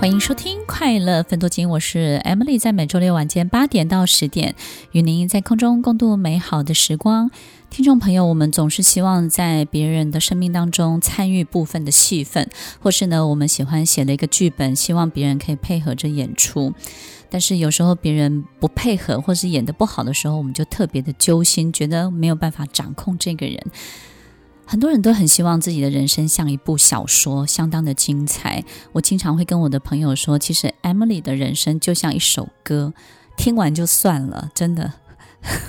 欢迎收听《快乐分多金》，我是 Emily，在每周六晚间八点到十点，与您在空中共度美好的时光。听众朋友，我们总是希望在别人的生命当中参与部分的戏份，或是呢，我们喜欢写了一个剧本，希望别人可以配合着演出。但是有时候别人不配合，或是演得不好的时候，我们就特别的揪心，觉得没有办法掌控这个人。很多人都很希望自己的人生像一部小说，相当的精彩。我经常会跟我的朋友说，其实 Emily 的人生就像一首歌，听完就算了，真的。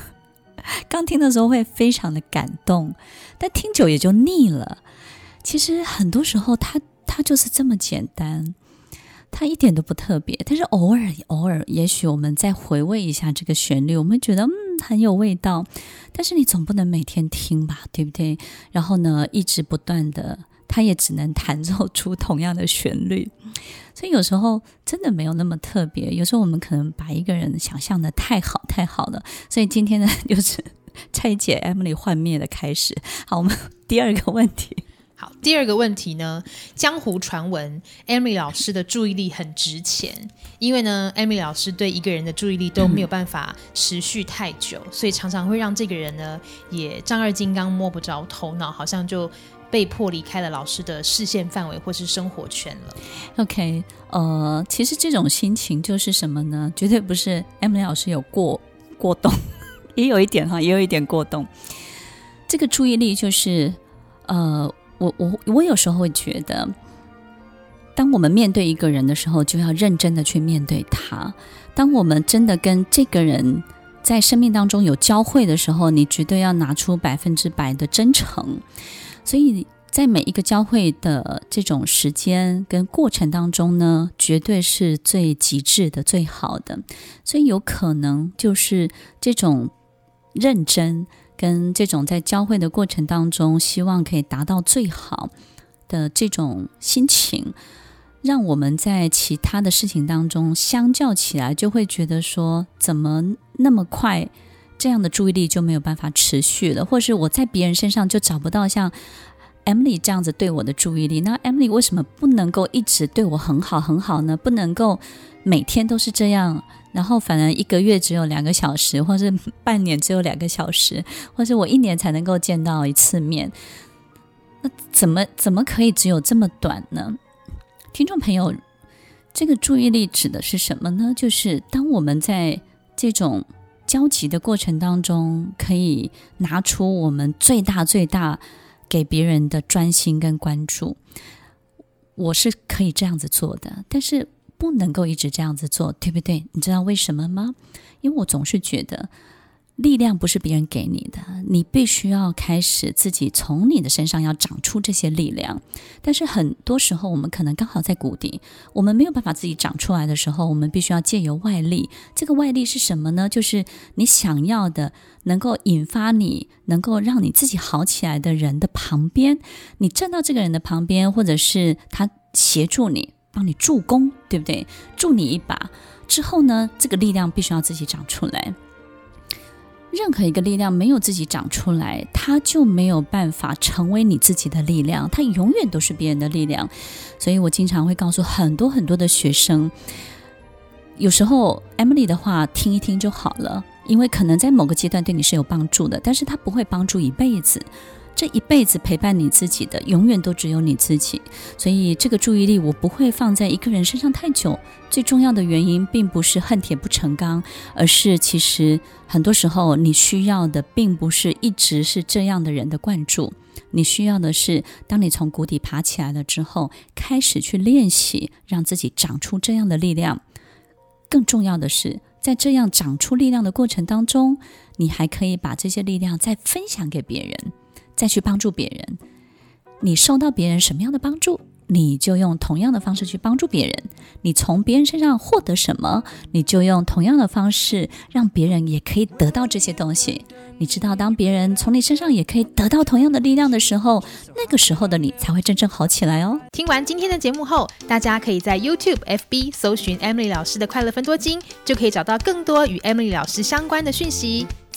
刚听的时候会非常的感动，但听久也就腻了。其实很多时候，它它就是这么简单。它一点都不特别，但是偶尔偶尔，也许我们再回味一下这个旋律，我们觉得嗯很有味道。但是你总不能每天听吧，对不对？然后呢，一直不断的，它也只能弹奏出同样的旋律。所以有时候真的没有那么特别。有时候我们可能把一个人想象的太好太好了。所以今天呢，就是拆解 Emily 幻灭的开始。好，我们第二个问题。好，第二个问题呢，江湖传闻，Amy 老师的注意力很值钱，因为呢，Amy 老师对一个人的注意力都没有办法持续太久，所以常常会让这个人呢也丈二金刚摸不着头脑，好像就被迫离开了老师的视线范围或是生活圈了。OK，呃，其实这种心情就是什么呢？绝对不是 Amy 老师有过过动，也有一点哈，也有一点过动。这个注意力就是呃。我我我有时候会觉得，当我们面对一个人的时候，就要认真的去面对他。当我们真的跟这个人在生命当中有交汇的时候，你绝对要拿出百分之百的真诚。所以在每一个交汇的这种时间跟过程当中呢，绝对是最极致的、最好的。所以有可能就是这种认真。跟这种在交汇的过程当中，希望可以达到最好的这种心情，让我们在其他的事情当中相较起来，就会觉得说，怎么那么快，这样的注意力就没有办法持续了，或是我在别人身上就找不到像 Emily 这样子对我的注意力。那 Emily 为什么不能够一直对我很好很好呢？不能够每天都是这样？然后，反而一个月只有两个小时，或是半年只有两个小时，或是我一年才能够见到一次面，那怎么怎么可以只有这么短呢？听众朋友，这个注意力指的是什么呢？就是当我们在这种交集的过程当中，可以拿出我们最大最大给别人的专心跟关注，我是可以这样子做的，但是。不能够一直这样子做，对不对？你知道为什么吗？因为我总是觉得，力量不是别人给你的，你必须要开始自己从你的身上要长出这些力量。但是很多时候，我们可能刚好在谷底，我们没有办法自己长出来的时候，我们必须要借由外力。这个外力是什么呢？就是你想要的，能够引发你，能够让你自己好起来的人的旁边，你站到这个人的旁边，或者是他协助你。帮你助攻，对不对？助你一把之后呢，这个力量必须要自己长出来。任何一个力量没有自己长出来，它就没有办法成为你自己的力量，它永远都是别人的力量。所以我经常会告诉很多很多的学生，有时候 Emily 的话听一听就好了，因为可能在某个阶段对你是有帮助的，但是它不会帮助一辈子。这一辈子陪伴你自己的，永远都只有你自己。所以这个注意力我不会放在一个人身上太久。最重要的原因并不是恨铁不成钢，而是其实很多时候你需要的并不是一直是这样的人的关注，你需要的是当你从谷底爬起来了之后，开始去练习让自己长出这样的力量。更重要的是，在这样长出力量的过程当中，你还可以把这些力量再分享给别人。再去帮助别人，你受到别人什么样的帮助，你就用同样的方式去帮助别人。你从别人身上获得什么，你就用同样的方式让别人也可以得到这些东西。你知道，当别人从你身上也可以得到同样的力量的时候，那个时候的你才会真正好起来哦。听完今天的节目后，大家可以在 YouTube、FB 搜寻 Emily 老师的快乐分多金，就可以找到更多与 Emily 老师相关的讯息。